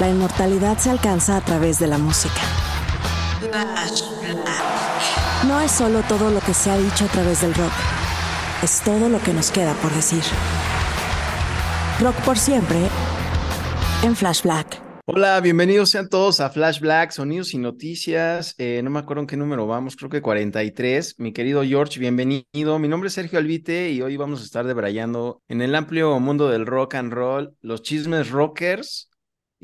La inmortalidad se alcanza a través de la música. No es solo todo lo que se ha dicho a través del rock, es todo lo que nos queda por decir. Rock por siempre en Flash Black. Hola, bienvenidos sean todos a Flash Black, Sonidos y Noticias. Eh, no me acuerdo en qué número vamos, creo que 43. Mi querido George, bienvenido. Mi nombre es Sergio Albite y hoy vamos a estar debrayando en el amplio mundo del rock and roll, los chismes rockers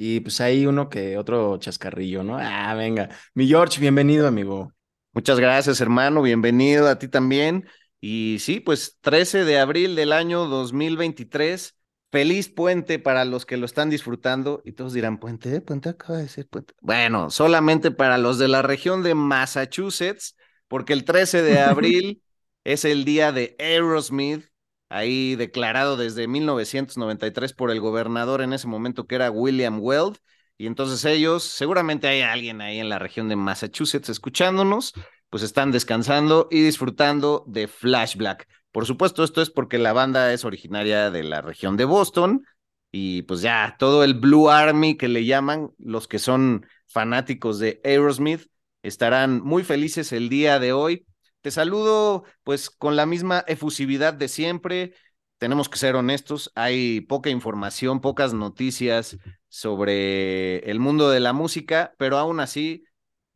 y pues hay uno que otro chascarrillo, ¿no? Ah, venga. Mi George, bienvenido, amigo. Muchas gracias, hermano. Bienvenido a ti también. Y sí, pues 13 de abril del año 2023. Feliz puente para los que lo están disfrutando. Y todos dirán, puente, puente acaba de ser puente. Bueno, solamente para los de la región de Massachusetts, porque el 13 de abril es el día de Aerosmith, ahí declarado desde 1993 por el gobernador en ese momento que era William Weld. Y entonces ellos, seguramente hay alguien ahí en la región de Massachusetts escuchándonos, pues están descansando y disfrutando de Flash Black. Por supuesto, esto es porque la banda es originaria de la región de Boston y pues ya todo el Blue Army que le llaman, los que son fanáticos de Aerosmith, estarán muy felices el día de hoy. Te saludo pues con la misma efusividad de siempre. Tenemos que ser honestos, hay poca información, pocas noticias sobre el mundo de la música, pero aún así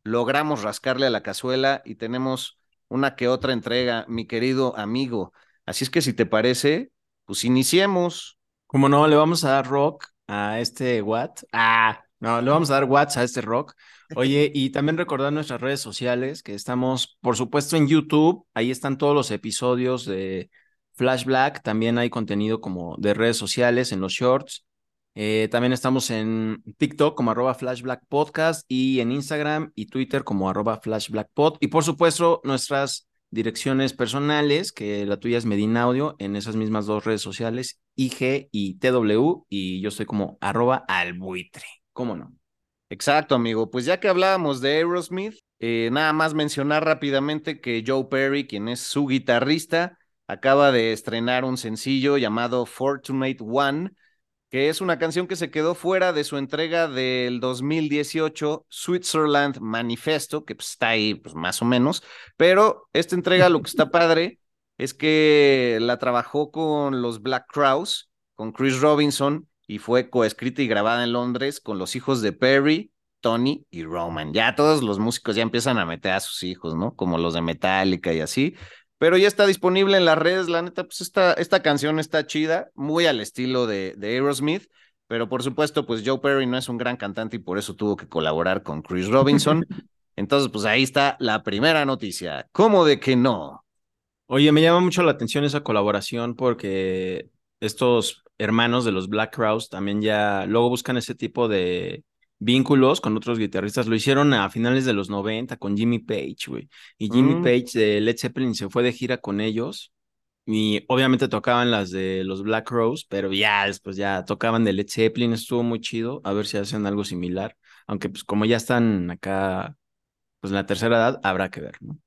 logramos rascarle a la cazuela y tenemos una que otra entrega, mi querido amigo. Así es que si te parece, pues iniciemos. Como no, le vamos a dar rock a este Watt. Ah, no, le vamos a dar watts a este rock. Oye, y también recordar nuestras redes sociales, que estamos, por supuesto, en YouTube. Ahí están todos los episodios de Flash Black. También hay contenido como de redes sociales en los shorts. Eh, también estamos en TikTok como arroba Podcast y en Instagram y Twitter como arroba flashblackpod. Y por supuesto, nuestras direcciones personales, que la tuya es Medina Audio, en esas mismas dos redes sociales, IG y TW, y yo estoy como arroba albuitre. ¿Cómo no? Exacto, amigo. Pues ya que hablábamos de Aerosmith, eh, nada más mencionar rápidamente que Joe Perry, quien es su guitarrista, acaba de estrenar un sencillo llamado Fortunate One que es una canción que se quedó fuera de su entrega del 2018, Switzerland Manifesto, que pues, está ahí pues, más o menos, pero esta entrega lo que está padre es que la trabajó con los Black Crowes, con Chris Robinson, y fue coescrita y grabada en Londres con los hijos de Perry, Tony y Roman. Ya todos los músicos ya empiezan a meter a sus hijos, ¿no? Como los de Metallica y así pero ya está disponible en las redes. La neta, pues esta, esta canción está chida, muy al estilo de, de Aerosmith, pero por supuesto, pues Joe Perry no es un gran cantante y por eso tuvo que colaborar con Chris Robinson. Entonces, pues ahí está la primera noticia. ¿Cómo de que no? Oye, me llama mucho la atención esa colaboración porque estos hermanos de los Black Crowes también ya luego buscan ese tipo de vínculos con otros guitarristas. Lo hicieron a finales de los 90 con Jimmy Page, güey. Y Jimmy mm. Page de Led Zeppelin se fue de gira con ellos. Y obviamente tocaban las de los Black Rose, pero ya después ya tocaban de Led Zeppelin, estuvo muy chido. A ver si hacen algo similar. Aunque pues como ya están acá, pues en la tercera edad, habrá que ver, ¿no?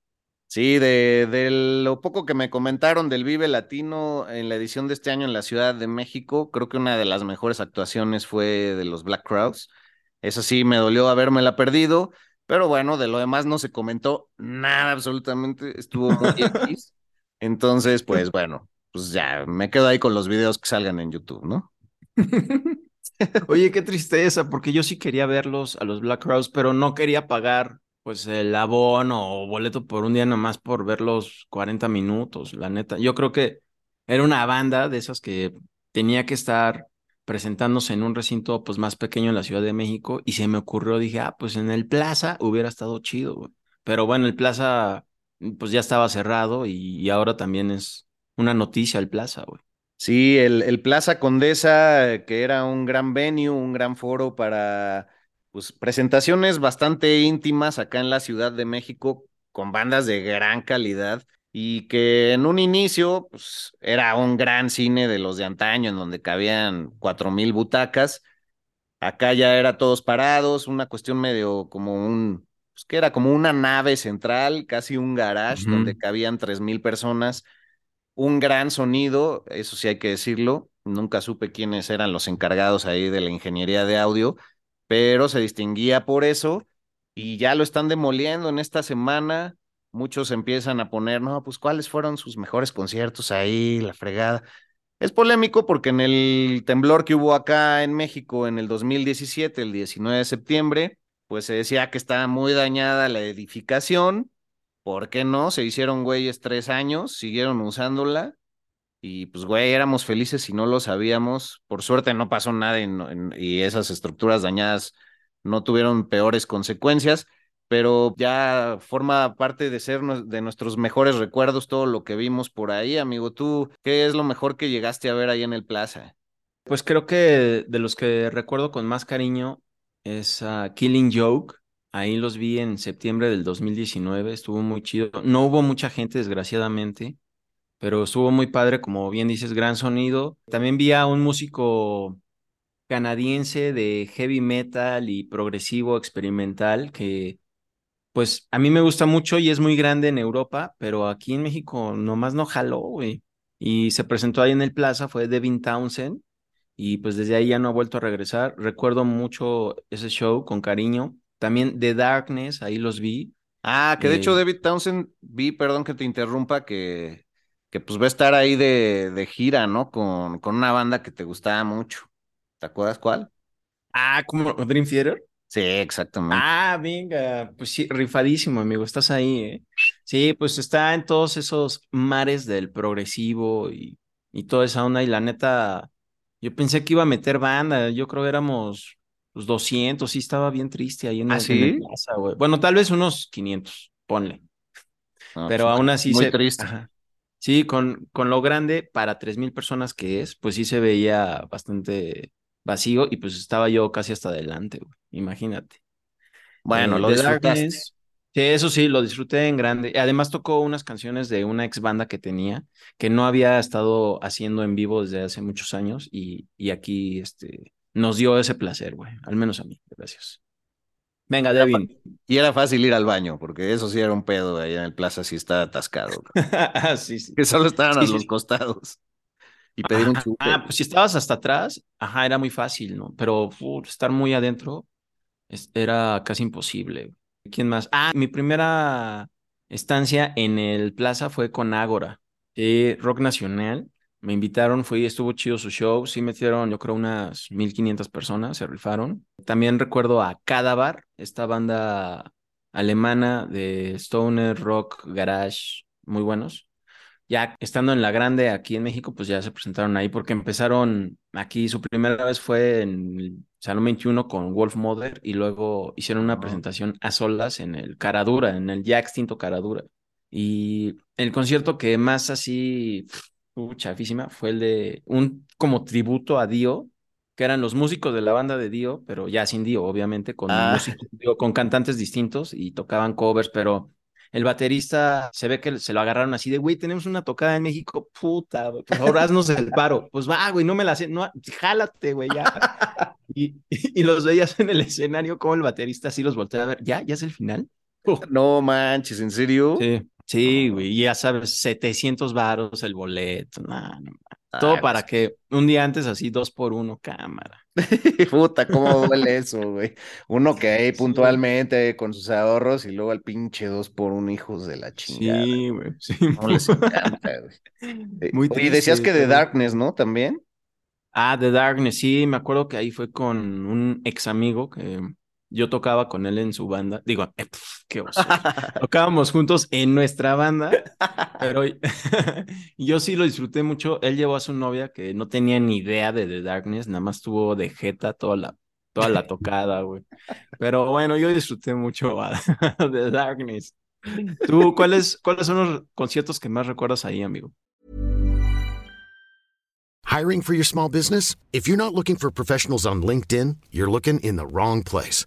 Sí, de, de, lo poco que me comentaron del Vive Latino en la edición de este año en la Ciudad de México, creo que una de las mejores actuaciones fue de los Black Crowes. Eso sí, me dolió habérmela perdido, pero bueno, de lo demás no se comentó nada absolutamente, estuvo muy X. Entonces, pues bueno, pues ya me quedo ahí con los videos que salgan en YouTube, ¿no? Oye, qué tristeza, porque yo sí quería verlos a los Black Crowes, pero no quería pagar pues el abono o boleto por un día nomás por verlos 40 minutos, la neta. Yo creo que era una banda de esas que tenía que estar presentándose en un recinto pues más pequeño en la Ciudad de México y se me ocurrió, dije, ah, pues en el Plaza hubiera estado chido, güey. Pero bueno, el Plaza pues ya estaba cerrado y, ahora también es una noticia el Plaza, güey. Sí, el, el Plaza Condesa, que era un gran venue, un gran foro para pues, presentaciones bastante íntimas acá en la Ciudad de México con bandas de gran calidad y que en un inicio pues, era un gran cine de los de antaño en donde cabían cuatro mil butacas. Acá ya era todos parados, una cuestión medio como un, pues que era como una nave central, casi un garage donde cabían tres mil personas. Un gran sonido, eso sí hay que decirlo. Nunca supe quiénes eran los encargados ahí de la ingeniería de audio, pero se distinguía por eso y ya lo están demoliendo en esta semana. Muchos empiezan a poner, no, pues cuáles fueron sus mejores conciertos ahí, la fregada. Es polémico porque en el temblor que hubo acá en México en el 2017, el 19 de septiembre, pues se decía que estaba muy dañada la edificación. ¿Por qué no? Se hicieron güeyes tres años, siguieron usándola y pues, güey, éramos felices si no lo sabíamos. Por suerte no pasó nada y, esas estructuras dañadas no tuvieron peores consecuencias, pero ya forma parte de ser de nuestros mejores recuerdos todo lo que vimos por ahí, amigo. ¿Tú qué es lo mejor que llegaste a ver ahí en el Plaza? Pues creo que de los que recuerdo con más cariño es Killing Joke. Ahí los vi en septiembre del 2019, estuvo muy chido. No hubo mucha gente, desgraciadamente, pero estuvo muy padre, como bien dices, gran sonido. También vi a un músico canadiense de heavy metal y progresivo experimental que pues a mí me gusta mucho y es muy grande en Europa, pero aquí en México nomás no jaló, güey. Y se presentó ahí en el Plaza, fue Devin Townsend, y pues desde ahí ya no ha vuelto a regresar. Recuerdo mucho ese show con cariño. También The Darkness, ahí los vi. Ah, que de hecho eh, David Townsend, vi, perdón que te interrumpa, que que pues va a estar ahí de, de gira, ¿no? Con, con una banda que te gustaba mucho. ¿Te acuerdas cuál? Ah, como Dream Theater. Sí, exactamente. Ah, venga, pues sí, rifadísimo, amigo, estás ahí, ¿eh? Sí, pues está en todos esos mares del progresivo y, y toda esa onda, y la neta, yo pensé que iba a meter banda, yo creo que éramos los 200, sí estaba bien triste ahí en, ¿Ah, sí? plaza, güey. Bueno, tal vez unos 500, ponle. Pero pues, aún así muy triste. Sí, con, con lo grande para tres mil personas que es, pues sí se veía bastante vacío y pues estaba yo casi hasta adelante, güey. Imagínate. Bueno, eh, lo disfrutaste. sí, eso sí, lo disfruté en grande. Además tocó unas canciones de una ex banda que tenía, que no había estado haciendo en vivo desde hace muchos años y, y aquí este, nos dio ese placer, güey. Al menos a mí. Gracias. Venga, Devin. Y era fácil ir al baño, porque eso sí era un pedo ahí en el plaza, si estaba atascado. sí, sí. Que solo estaban a los costados. Y pedir un chupe. Ah, pues si estabas hasta atrás, ajá, era muy fácil, ¿no? Pero estar muy adentro era casi imposible. ¿Quién más? Ah, mi primera estancia en el plaza fue con Ágora, rock nacional. Me invitaron, fui, estuvo chido su show, sí metieron yo creo unas 1500 personas, se rifaron. También recuerdo a Cadavar, esta banda alemana de stoner, rock, garage, muy buenos. Ya estando en la grande aquí en México, pues ya se presentaron ahí porque empezaron aquí, su primera vez fue en el Salón 21 con Wolf Mother y luego hicieron una presentación a solas en el Caradura, en el ya extinto Caradura. Y el concierto que más así chafísima, fue el de un como tributo a Dio, que eran los músicos de la banda de Dio, pero ya sin Dio, obviamente, con, ah. con cantantes distintos y tocaban covers, pero el baterista se ve que se lo agarraron así de, güey, tenemos una tocada en México, puta, por favor, haznos el paro. Pues va, güey, no me la sé, no, jálate, güey, ya. Y, y, los veías en el escenario como el baterista así los voltea a ver, ya, ya es el final. No manches, ¿en serio? Sí. Sí, güey, ya sabes, 700 varos el boleto, todo para que un día antes así dos por uno cámara. Puta, cómo duele eso, güey. Uno que ahí puntualmente con sus ahorros y luego al pinche dos por uno, hijos de la chingada. Sí, güey. Sí, no les encanta, güey. y decías que de Darkness, ¿no? También. Ah, The Darkness, sí, me acuerdo que ahí fue con un ex amigo que yo tocaba con él en su banda. Digo, eh, qué oso. Tocábamos juntos en nuestra banda, pero yo sí lo disfruté mucho. Él llevó a su novia que no tenía ni idea de The Darkness, nada más tuvo de jeta toda la, toda la tocada, güey. Pero bueno, yo disfruté mucho a The Darkness. ¿Tú cuáles, cuáles son los conciertos que más recuerdas ahí, amigo? Hiring for your small business? If you're not looking for professionals on LinkedIn, you're looking in the wrong place.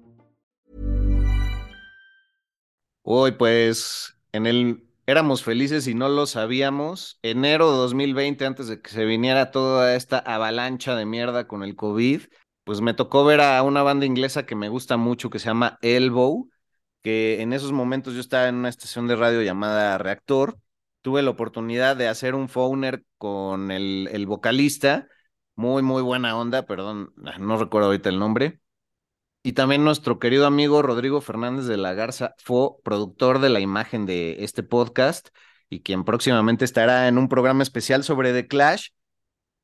Hoy, pues, en el éramos felices y no lo sabíamos. Enero de 2020, antes de que se viniera toda esta avalancha de mierda con el COVID, pues me tocó ver a una banda inglesa que me gusta mucho, que se llama Elbow, que en esos momentos yo estaba en una estación de radio llamada Reactor. Tuve la oportunidad de hacer un phoner con el, el vocalista, muy, muy buena onda, perdón, no recuerdo ahorita el nombre. Y también nuestro querido amigo Rodrigo Fernández de la Garza fue productor de la imagen de este podcast y quien próximamente estará en un programa especial sobre The Clash.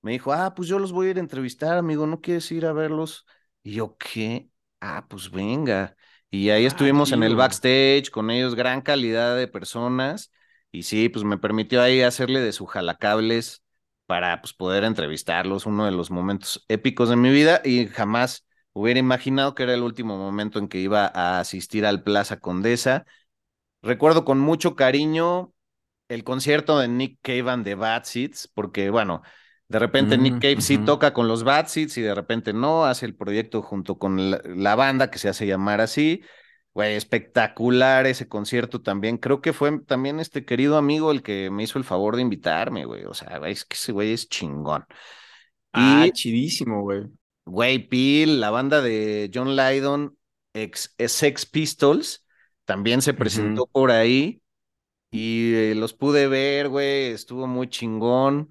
Me dijo, ah, pues yo los voy a ir a entrevistar, amigo, ¿no quieres ir a verlos? Y yo, ¿qué? Ah, pues venga. Y ahí estuvimos en el backstage con ellos, gran calidad de personas. Y sí, pues me permitió ahí hacerle de su jalacables para pues, poder entrevistarlos, uno de los momentos épicos de mi vida y jamás hubiera imaginado que era el último momento en que iba a asistir al Plaza Condesa. Recuerdo con mucho cariño el concierto de Nick Cave and the Bad Seeds, porque bueno, de repente Nick Cave sí toca con los Bad Seeds y de repente no, hace el proyecto junto con la, banda que se hace llamar así. Güey, espectacular ese concierto también. Creo que fue también este querido amigo el que me hizo el favor de invitarme, güey. O sea, es que ese güey es chingón. Ah, chidísimo, güey. Güey, Peel, la banda de John Lydon, ex, Sex Pistols, también se presentó por ahí y eh, los pude ver, güey, estuvo muy chingón.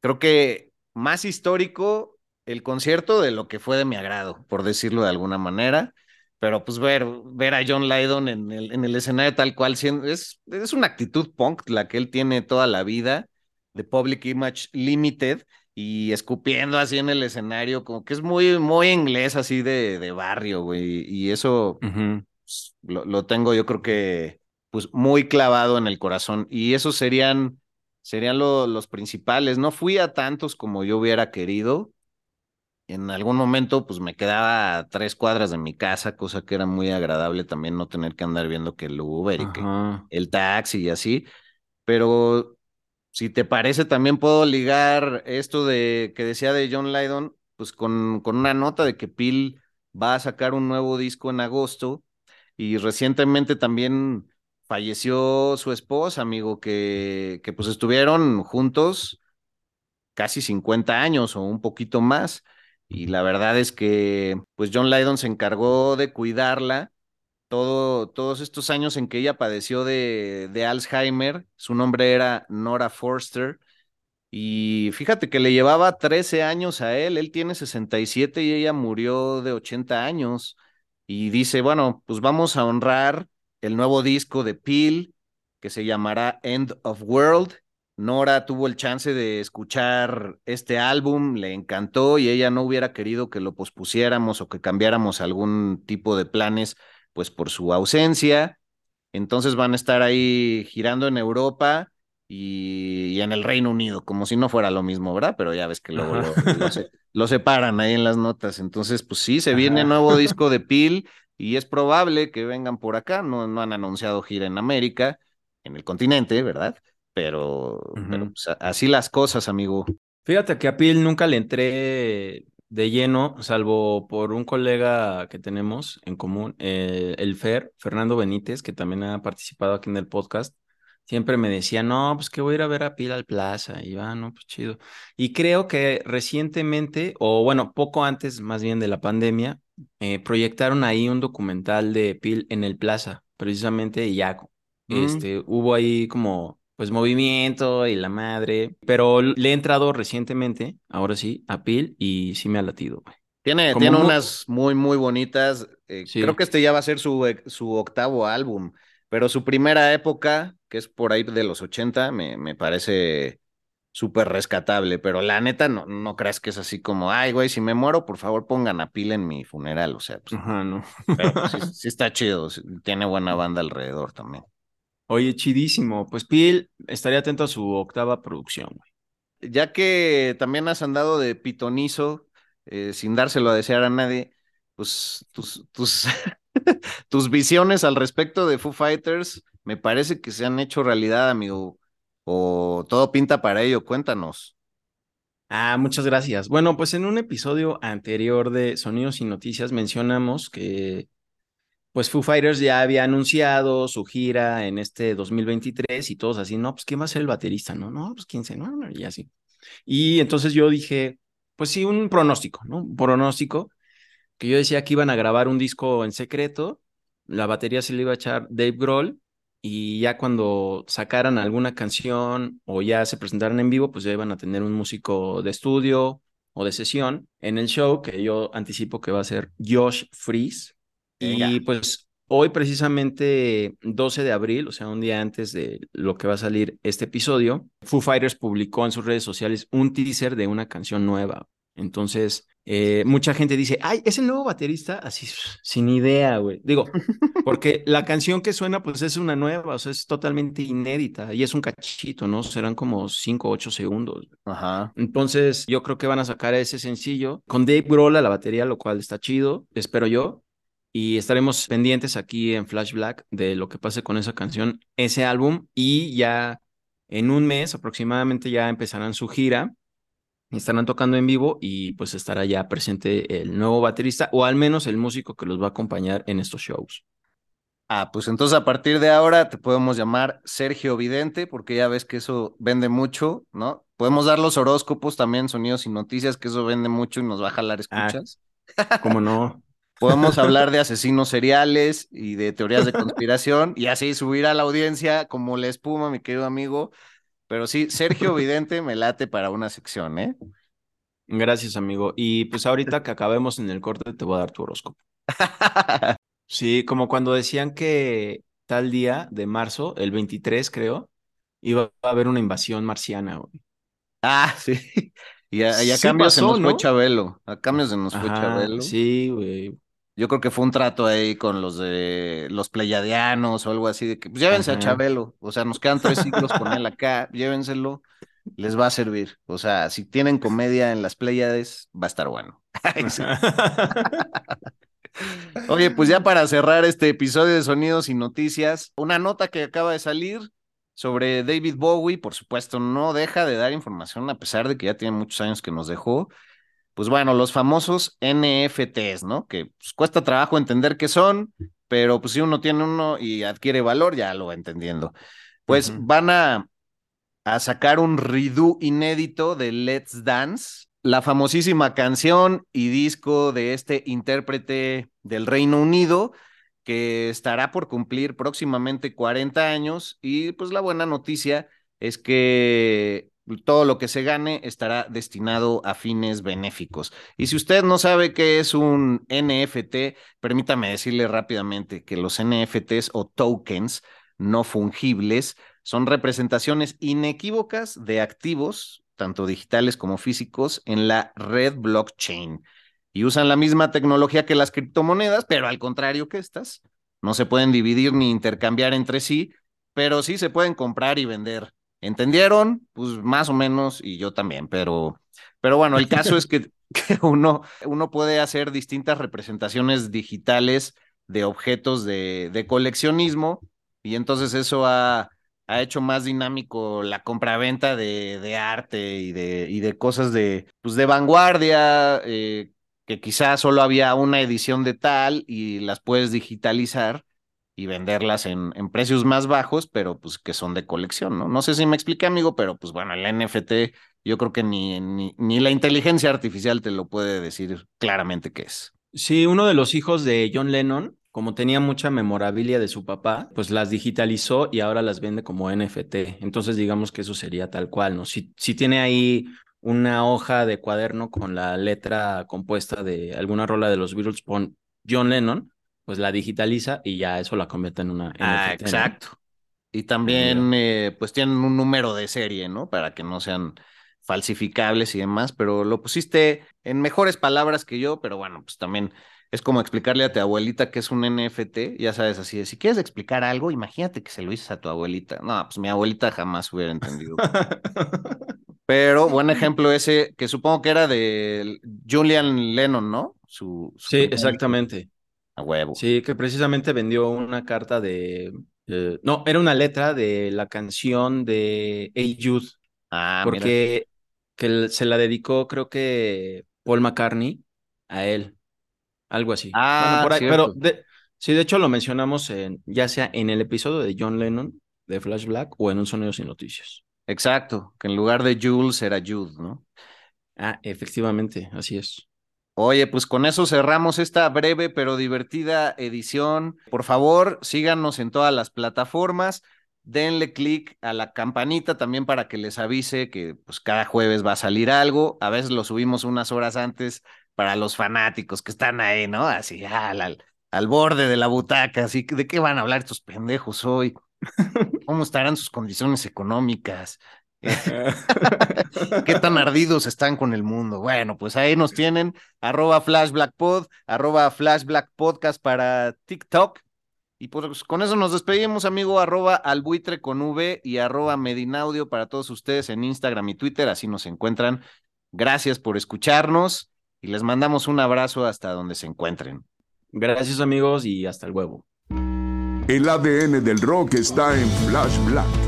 Creo que más histórico el concierto de lo que fue de mi agrado, por decirlo de alguna manera. Pero pues ver, ver a John Lydon en el, en el escenario tal cual, es, es una actitud punk la que él tiene toda la vida, de Public Image Limited, y escupiendo así en el escenario, como que es muy, muy inglés así de, de barrio, güey. Y eso pues, lo, tengo yo creo que pues muy clavado en el corazón. Y esos serían, serían los principales. No fui a tantos como yo hubiera querido. En algún momento pues me quedaba a tres cuadras de mi casa, cosa que era muy agradable también no tener que andar viendo que el Uber y que el taxi y así. Pero si te parece, también puedo ligar esto de que decía de John Lydon, pues con, con una nota de que Peel va a sacar un nuevo disco en agosto y recientemente también falleció su esposa, amigo, que, que pues estuvieron juntos casi 50 años o un poquito más. Y la verdad es que pues John Lydon se encargó de cuidarla todo, todos estos años en que ella padeció de, de Alzheimer. Su nombre era Nora Forster. Y fíjate que le llevaba 13 años a él, él tiene 67 y ella murió de 80 años. y dice, bueno, pues vamos a honrar el nuevo disco de Peel que se llamará End of World. Nora tuvo el chance de escuchar este álbum, le encantó y ella no hubiera querido que lo pospusiéramos o que cambiáramos algún tipo de planes, pues por su ausencia. Entonces van a estar ahí girando en Europa y, en el Reino Unido, como si no fuera lo mismo, ¿verdad? Pero ya ves que luego lo, separan ahí en las notas. Entonces, pues sí, se viene nuevo disco de Peel y es probable que vengan por acá. No, no han anunciado gira en América, en el continente, ¿verdad? Pero, pues, así las cosas, amigo. Fíjate que a Peel nunca le entré de lleno, salvo por un colega que tenemos en común, eh, el Fer, Fernando Benítez, que también ha participado aquí en el podcast siempre me decía, no, pues que voy a ir a ver a Pil al Plaza. Y va, ah, no, pues chido. Y creo que recientemente, o bueno, poco antes más bien de la pandemia, eh, proyectaron ahí un documental de Pil en el Plaza, precisamente, y ya, mm. este, hubo ahí como, pues movimiento y la madre, pero le he entrado recientemente, ahora sí, a Pil y sí me ha latido, Tiene, tiene unas muy, muy bonitas. Eh, creo que este ya va a ser su, su octavo álbum. Pero su primera época, que es por ahí de los 80, me, me parece súper rescatable. Pero la neta, no, no creas que es así como, ay, güey, si me muero, por favor pongan a pila en mi funeral. O sea, pues, Ajá, no. Pero pues, sí, está chido, tiene buena banda alrededor también. Oye, chidísimo. Pues Pil, estaría atento a su octava producción, güey. Ya que también has andado de pitonizo, eh, sin dárselo a desear a nadie, pues tus, tus, tus visiones al respecto de Foo Fighters me parece que se han hecho realidad, amigo. O todo pinta para ello. Cuéntanos. Ah, muchas gracias. Bueno, pues en un episodio anterior de Sonidos y Noticias mencionamos que pues Foo Fighters ya había anunciado su gira en este 2023 y todos así, no, pues ¿quién va a ser el baterista? No, no, pues 15, no, y así. Y entonces yo dije, pues sí, un pronóstico, ¿no? Un pronóstico que yo decía que iban a grabar un disco en secreto, la batería se le iba a echar Dave Grohl y ya cuando sacaran alguna canción o ya se presentaran en vivo, pues ya iban a tener un músico de estudio o de sesión en el show que yo anticipo que va a ser Josh Freeze. Y pues hoy precisamente 12 de abril, o sea, un día antes de lo que va a salir este episodio, Foo Fighters publicó en sus redes sociales un teaser de una canción nueva. Entonces, eh, mucha gente dice, ay, es el nuevo baterista, así sin idea, güey. Digo, porque la canción que suena, pues es una nueva, o sea, es totalmente inédita y es un cachito, ¿no? Serán como 5 o 8 segundos. Ajá. Entonces, yo creo que van a sacar ese sencillo con Dave Grohl a la batería, lo cual está chido, espero yo. Y estaremos pendientes aquí en Flash Black de lo que pase con esa canción, ese álbum, y ya en un mes aproximadamente ya empezarán su gira estarán tocando en vivo y pues estará ya presente el nuevo baterista o al menos el músico que los va a acompañar en estos shows. Ah, pues entonces a partir de ahora te podemos llamar Sergio Vidente, porque ya ves que eso vende mucho, ¿no? Podemos dar los horóscopos también, sonidos y noticias, que eso vende mucho y nos va a jalar ah, escuchas. ¿Cómo no? Podemos hablar de asesinos seriales y de teorías de conspiración y así subir a la audiencia como la espuma, mi querido amigo. Pero sí, Sergio Vidente me late para una sección, ¿eh? Gracias, amigo. Y pues ahorita que acabemos en el corte, te voy a dar tu horóscopo. sí, como cuando decían que tal día de marzo, el 23, creo, iba a haber una invasión marciana, güey. Ah, sí. Y a, cambio se nos fue Chabelo. A cambio se nos fue Chabelo. Sí, güey. Yo creo que fue un trato ahí con los de los pleyadianos o algo así de que pues llévense a Chabelo, o sea, nos quedan tres siglos con él acá, llévenselo, les va a servir. O sea, si tienen comedia en las Pleiades, va a estar bueno. Oye, pues ya para cerrar este episodio de Sonidos y Noticias, una nota que acaba de salir sobre David Bowie, por supuesto, no deja de dar información a pesar de que ya tiene muchos años que nos dejó pues bueno, los famosos NFTs, ¿no? Que pues, cuesta trabajo entender qué son, pero pues si uno tiene uno y adquiere valor, ya lo va entendiendo. Pues van a, a sacar un redo inédito de Let's Dance, la famosísima canción y disco de este intérprete del Reino Unido, que estará por cumplir próximamente 40 años y pues la buena noticia es que todo lo que se gane estará destinado a fines benéficos. Y si usted no sabe qué es un NFT, permítame decirle rápidamente que los NFTs o tokens no fungibles son representaciones inequívocas de activos, tanto digitales como físicos, en la red blockchain. Y usan la misma tecnología que las criptomonedas, pero al contrario que estas, no se pueden dividir ni intercambiar entre sí, pero sí se pueden comprar y vender. ¿Entendieron? Pues más o menos, y yo también, pero, pero bueno, el caso es que, uno, uno puede hacer distintas representaciones digitales de objetos de, de coleccionismo, y entonces eso ha, ha hecho más dinámico la compraventa de, de arte y de, y de cosas de, pues de vanguardia, eh, que quizás solo había una edición de tal y las puedes digitalizar y venderlas en, en, precios más bajos, pero pues que son de colección, ¿no? No sé si me expliqué, amigo, pero pues bueno, el NFT yo creo que ni, ni, ni la inteligencia artificial te lo puede decir claramente qué es. Sí, uno de los hijos de John Lennon, como tenía mucha memorabilia de su papá, pues las digitalizó y ahora las vende como NFT. Entonces digamos que eso sería tal cual, ¿no? Si, si tiene ahí una hoja de cuaderno con la letra compuesta de alguna rola de los Beatles con John Lennon, pues la digitaliza y ya eso la convierte en una. Ah, NFT, exacto. ¿no? Y también, eh, pues tienen un número de serie, ¿no? Para que no sean falsificables y demás, pero lo pusiste en mejores palabras que yo, pero bueno, pues también es como explicarle a tu abuelita que es un NFT, ya sabes, así de, si quieres explicar algo, imagínate que se lo dices a tu abuelita. No, pues mi abuelita jamás hubiera entendido. Pero buen ejemplo ese, que supongo que era de Julian Lennon, ¿no? Su, su sí, exactamente. A huevo. Sí, que precisamente vendió una carta de. Eh, no, era una letra de la canción de Hey Jude. Ah, porque que se la dedicó, creo que Paul McCartney a él. Algo así. Ah, bueno, por ahí, pero de, sí, de hecho lo mencionamos en, ya sea en el episodio de John Lennon de Flash Black o en un sonido sin noticias. Exacto, que en lugar de Jules era Jude, ¿no? Ah, efectivamente, así es. Oye, pues con eso cerramos esta breve pero divertida edición. Por favor, síganos en todas las plataformas. Denle click a la campanita también para que les avise que pues cada jueves va a salir algo. A veces lo subimos unas horas antes para los fanáticos que están ahí, ¿no? Así al, al, al borde de la butaca, así de qué van a hablar estos pendejos hoy. ¿Cómo estarán sus condiciones económicas? ¿Qué tan ardidos están con el mundo? Bueno, pues ahí nos tienen, arroba flashblackpod, arroba flashblackpodcast para TikTok. Y pues con eso nos despedimos, amigo, arroba albuitre con V y arroba medinaudio para todos ustedes en Instagram y Twitter, así nos encuentran. Gracias por escucharnos y les mandamos un abrazo hasta donde se encuentren. Gracias amigos y hasta el huevo. El ADN del rock está en Flash Black.